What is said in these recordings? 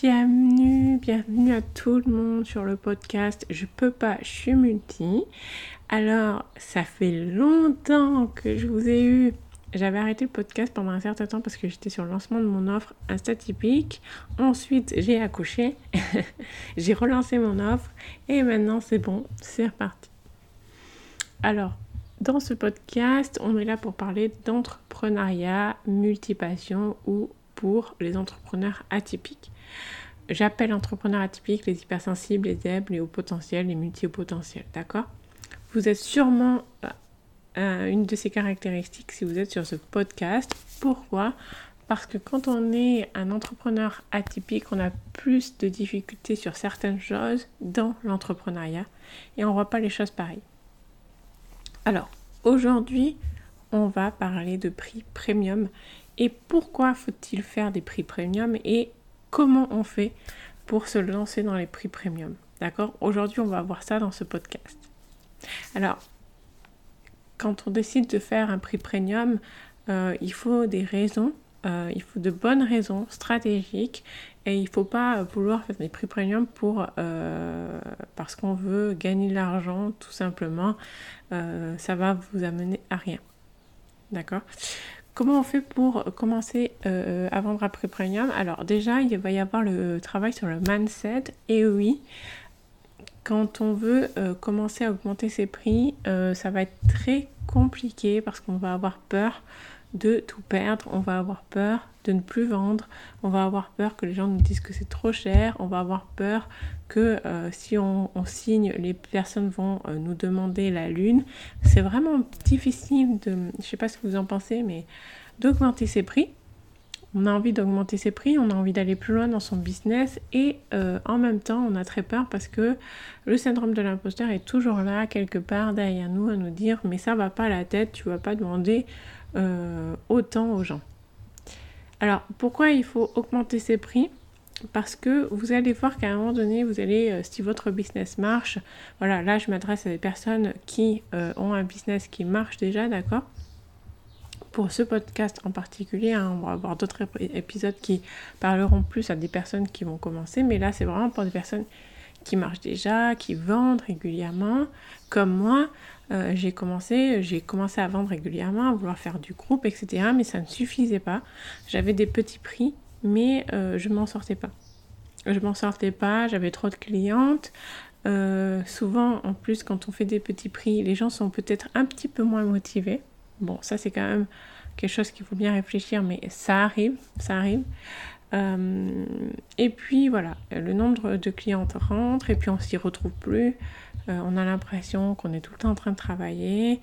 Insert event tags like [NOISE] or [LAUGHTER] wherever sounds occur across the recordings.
Bienvenue, bienvenue à tout le monde sur le podcast Je peux pas, je suis multi. Alors, ça fait longtemps que je vous ai eu. J'avais arrêté le podcast pendant un certain temps parce que j'étais sur le lancement de mon offre Insta typique. Ensuite, j'ai accouché, [LAUGHS] j'ai relancé mon offre et maintenant c'est bon, c'est reparti. Alors, dans ce podcast, on est là pour parler d'entrepreneuriat, multipassion ou pour les entrepreneurs atypiques. J'appelle entrepreneurs atypiques les hypersensibles, les zèbres, les hauts potentiels, les multi-potentiels, d'accord? Vous êtes sûrement euh, une de ces caractéristiques si vous êtes sur ce podcast. Pourquoi? Parce que quand on est un entrepreneur atypique, on a plus de difficultés sur certaines choses dans l'entrepreneuriat et on ne voit pas les choses pareilles. Alors, aujourd'hui, on va parler de prix premium et pourquoi faut-il faire des prix premium et comment on fait pour se lancer dans les prix premium? D'accord? Aujourd'hui, on va voir ça dans ce podcast. Alors, quand on décide de faire un prix premium, euh, il faut des raisons, euh, il faut de bonnes raisons stratégiques et il ne faut pas vouloir faire des prix premium pour, euh, parce qu'on veut gagner de l'argent tout simplement. ça va vous amener à rien. D'accord? Comment on fait pour commencer euh, à vendre après premium Alors déjà, il va y avoir le travail sur le mindset. Et oui, quand on veut euh, commencer à augmenter ses prix, euh, ça va être très compliqué parce qu'on va avoir peur de tout perdre, on va avoir peur ne plus vendre, on va avoir peur que les gens nous disent que c'est trop cher, on va avoir peur que si on, signe, les personnes vont nous demander la lune. C'est vraiment difficile de, je sais pas ce que vous en pensez, mais d'augmenter ses prix. On a envie d'augmenter ses prix, on a envie d'aller plus loin dans son business et euh, en même temps on a très peur parce que le syndrome de l'imposteur est toujours là quelque part derrière nous à nous dire mais ça va pas à la tête, tu vas pas demander euh, autant aux gens. Alors pourquoi il faut augmenter ses prix? Parce que vous allez voir qu'à un moment donné, vous allez, euh, si votre business marche, voilà, là je m'adresse à des personnes qui ont un business qui marche déjà, d'accord? Pour ce podcast en particulier, hein, on va avoir d'autres épisodes qui parleront plus à des personnes qui vont commencer, mais là c'est vraiment pour des personnes qui marchent déjà, qui vendent régulièrement, comme moi. Euh, j'ai commencé, j'ai commencé à vendre régulièrement, à vouloir faire du groupe, etc. Mais ça ne suffisait pas. J'avais des petits prix, mais euh, je m'en sortais pas. Je m'en sortais pas, j'avais trop de clientes. Euh, souvent, en plus, quand on fait des petits prix, les gens sont peut-être un petit peu moins motivés. Bon, ça c'est quand même quelque chose qu'il faut bien réfléchir, mais ça arrive, ça arrive. Euh, et puis voilà, le nombre de clientes rentre et puis on s'y retrouve plus. Euh, on a l'impression qu'on est tout le temps en train de travailler.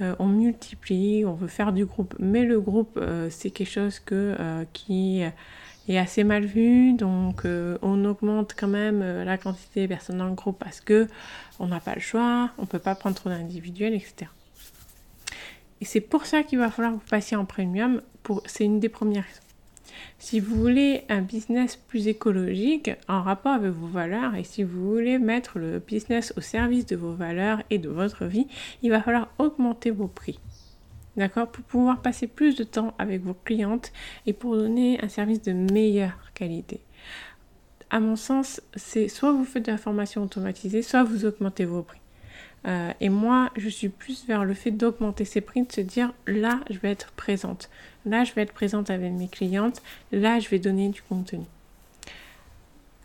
Euh, on multiplie, on veut faire du groupe, mais le groupe c'est quelque chose qui est assez mal vu, donc on augmente quand même la quantité de personnes dans le groupe parce que on n'a pas le choix, on peut pas prendre trop d'individuels, etc. Et c'est pour ça qu'il va falloir vous passiez en premium. C'est une des premières raisons. Si vous voulez un business plus écologique en rapport avec vos valeurs et si vous voulez mettre le business au service de vos valeurs et de votre vie, il va falloir augmenter vos prix. D'accord? Pour pouvoir passer plus de temps avec vos clientes et pour donner un service de meilleure qualité. À mon sens, c'est soit vous faites de la formation automatisée, soit vous augmentez vos prix. Euh, et moi, je suis plus vers le fait d'augmenter ses prix, de se dire là, je vais être présente. Là, je vais être présente avec mes clientes. Là, je vais donner du contenu.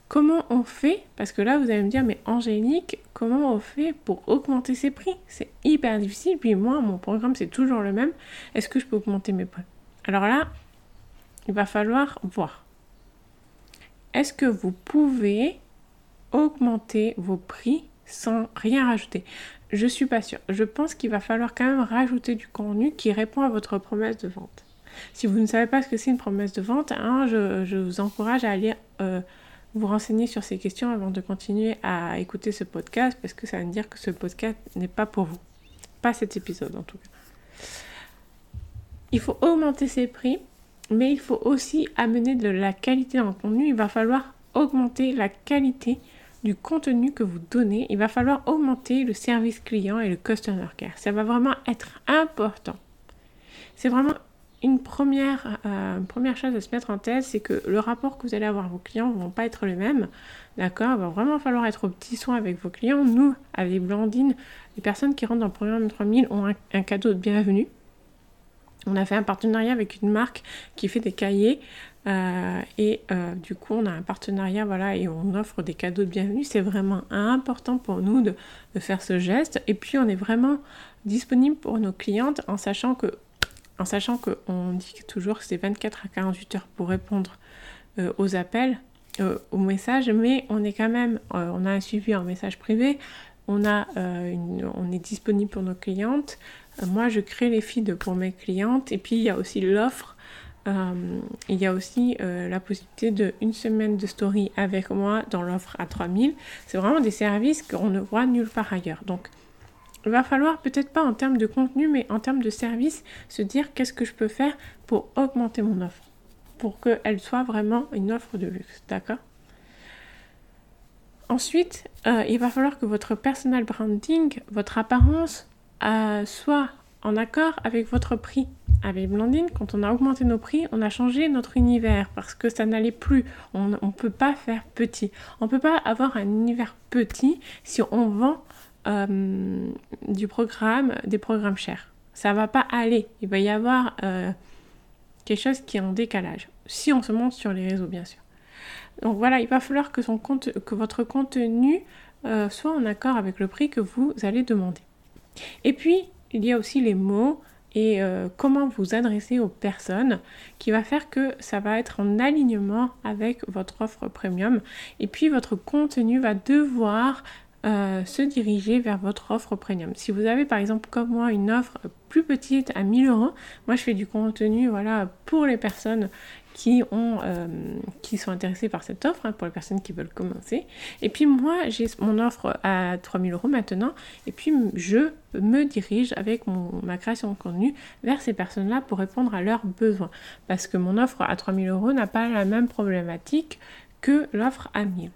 Comment on fait Parce que là, vous allez me dire, mais Angélique, comment on fait pour augmenter ses prix C'est hyper difficile. Puis moi, mon programme, c'est toujours le même. Est-ce que je peux augmenter mes prix Alors là, il va falloir voir. Est-ce que vous pouvez augmenter vos prix sans rien rajouter. Je suis pas sûre. Je pense qu'il va falloir quand même rajouter du contenu qui répond à votre promesse de vente. Si vous ne savez pas ce que c'est une promesse de vente, hein, je, vous encourage à aller euh, vous renseigner sur ces questions avant de continuer à écouter ce podcast parce que ça veut dire que ce podcast n'est pas pour vous. Pas cet épisode en tout cas. Il faut augmenter ses prix, mais il faut aussi amener de la qualité dans le contenu. Il va falloir augmenter la qualité du contenu que vous donnez, il va falloir augmenter le service client et le customer care. Ça va vraiment être important. C'est vraiment une première, euh, chose à se mettre en tête, c'est que le rapport que vous allez avoir avec vos clients ne vont pas être les mêmes. D'accord? Il va vraiment falloir être au petit soin avec vos clients. Nous, avec Blandine, les personnes qui rentrent dans le programme 3000 ont un, cadeau de bienvenue. On a fait un partenariat avec une marque qui fait des cahiers. Euh, et euh, du coup, on a un partenariat, voilà, et on offre des cadeaux de bienvenue. C'est vraiment important pour nous de, faire ce geste. Et puis, on est vraiment disponible pour nos clientes en sachant que en sachant qu'on dit toujours que c'est 24 à 48 heures pour répondre euh, aux appels, aux messages, mais on est quand même, on a un suivi en message privé, on, a, on est disponible pour nos clientes. moi, je crée les feeds pour mes clientes, et puis il y a aussi l'offre. Il y a aussi la possibilité de une semaine de story avec moi dans l'offre à 3000. C'est vraiment des services qu'on ne voit nulle part ailleurs. Donc, il va falloir peut-être pas en termes de contenu, mais en termes de service, se dire qu'est-ce que je peux faire pour augmenter mon offre, pour qu'elle soit vraiment une offre de luxe, d'accord? Ensuite, euh, il va falloir que votre personal branding, votre apparence, euh, soit en accord avec votre prix. Avec Blandine, quand on a augmenté nos prix, on a changé notre univers parce que ça n'allait plus. On ne peut pas faire petit. On ne peut pas avoir un univers petit si on vend euh, du programme, des programmes chers. Ça va pas aller. Il va y avoir euh, quelque chose qui est en décalage. Si on se montre sur les réseaux, bien sûr. Donc voilà, il va falloir que, son compte, que votre contenu euh, soit en accord avec le prix que vous allez demander. Et puis, il y a aussi les mots et comment vous adresser aux personnes qui va faire que ça va être en alignement avec votre offre premium. Et puis, votre contenu va devoir euh, se diriger vers votre offre premium. Si vous avez par exemple comme moi une offre plus petite à 1000 euros, moi je fais du contenu voilà, pour les personnes qui, ont, euh, qui sont intéressées par cette offre, hein, pour les personnes qui veulent commencer. Et puis moi j'ai mon offre à 3000 euros maintenant, et puis je me dirige avec ma création de contenu vers ces personnes-là pour répondre à leurs besoins. Parce que mon offre à 3000 euros n'a pas la même problématique que l'offre à 1000.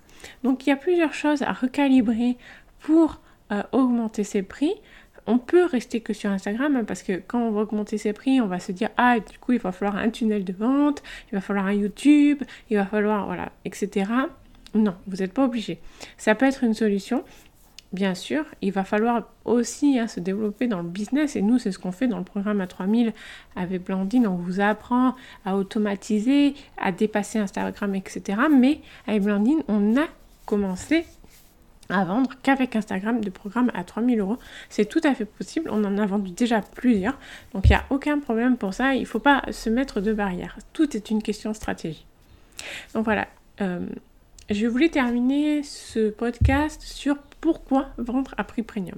Donc il y a plusieurs choses à recalibrer pour euh, augmenter ses prix. On peut rester que sur Instagram hein, parce que quand on va augmenter ses prix, on va se dire ah du coup il va falloir un tunnel de vente, il va falloir un YouTube, il va falloir voilà etc. Non, vous n'êtes pas obligé. Ça peut être une solution, bien sûr, il va falloir aussi hein, se développer dans le business. Et nous, c'est ce qu'on fait dans le programme à 3000 avec Blandine. On vous apprend à automatiser, à dépasser Instagram, etc. Mais avec Blandine, on a commencé à vendre qu'avec Instagram de programmes à 3000 euros. C'est tout à fait possible. On en a vendu déjà plusieurs. Donc il n'y a aucun problème pour ça. Il ne faut pas se mettre de barrière. Tout est une question de stratégie. Donc voilà. Euh, je voulais terminer ce podcast sur pourquoi vendre à prix premium.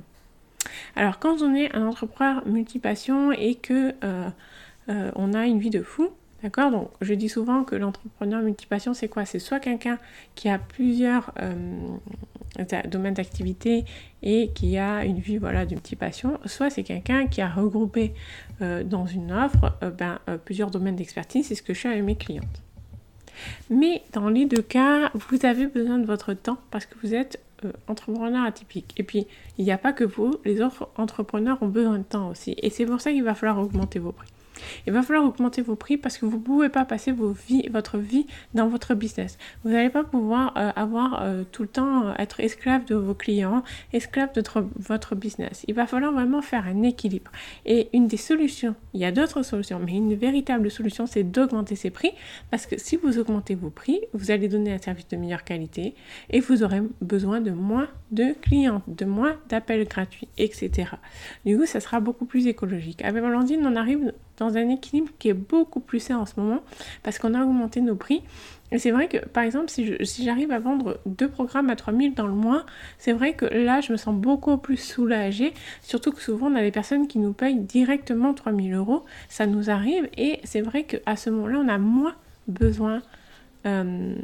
Alors quand on est un entrepreneur multipassion et que euh, euh, on a une vie de fou, d'accord Donc je dis souvent que l'entrepreneur multipassion c'est quoi? C'est soit quelqu'un qui a plusieurs euh, domaines d'activité et qui a une vie voilà de multipassion, soit c'est quelqu'un qui a regroupé dans une offre ben, plusieurs domaines d'expertise. C'est ce que je fais avec mes clientes. Mais dans les deux cas, vous avez besoin de votre temps parce que vous êtes euh, entrepreneur atypique. Et puis, il n'y a pas que vous, les autres entrepreneurs ont besoin de temps aussi. Et c'est pour ça qu'il va falloir augmenter vos prix. Il va falloir augmenter vos prix parce que vous ne pouvez pas passer votre vie dans votre business. Vous n'allez pas pouvoir euh, avoir euh, tout le temps euh, être esclave de vos clients, esclave de votre business. Il va falloir vraiment faire un équilibre. Et une des solutions, il y a d'autres solutions, mais une véritable solution, c'est d'augmenter ses prix parce que si vous augmentez vos prix, vous allez donner un service de meilleure qualité et vous aurez besoin de moins de clients, de moins d'appels gratuits, etc. Du coup, ça sera beaucoup plus écologique. Avec Valentine, on arrive dans un équilibre qui est beaucoup plus sain en ce moment parce qu'on a augmenté nos prix. Et c'est vrai que, par exemple, si, j'arrive à vendre deux programmes à 3000 dans le mois, c'est vrai que là, je me sens beaucoup plus soulagée. Surtout que souvent, on a des personnes qui nous payent directement 3000 euros. Ça nous arrive et c'est vrai qu'à ce moment-là, on a moins besoin euh,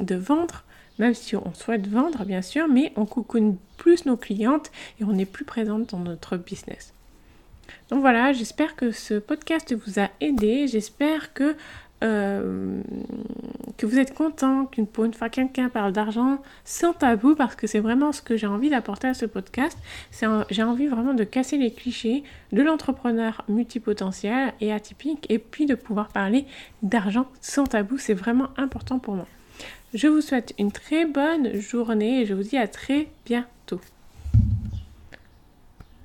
de vendre même si on souhaite vendre bien sûr, mais on coucoune plus nos clientes et on est plus présente dans notre business. Donc voilà, j'espère que ce podcast vous a aidé, j'espère que euh, que vous êtes content qu'une pour une fois quelqu'un parle d'argent sans tabou parce que c'est vraiment ce que j'ai envie d'apporter à ce podcast. J'ai envie vraiment de casser les clichés de l'entrepreneur multipotentiel et atypique et puis de pouvoir parler d'argent sans tabou. C'est vraiment important pour moi. Je vous souhaite une très bonne journée et je vous dis à très bientôt.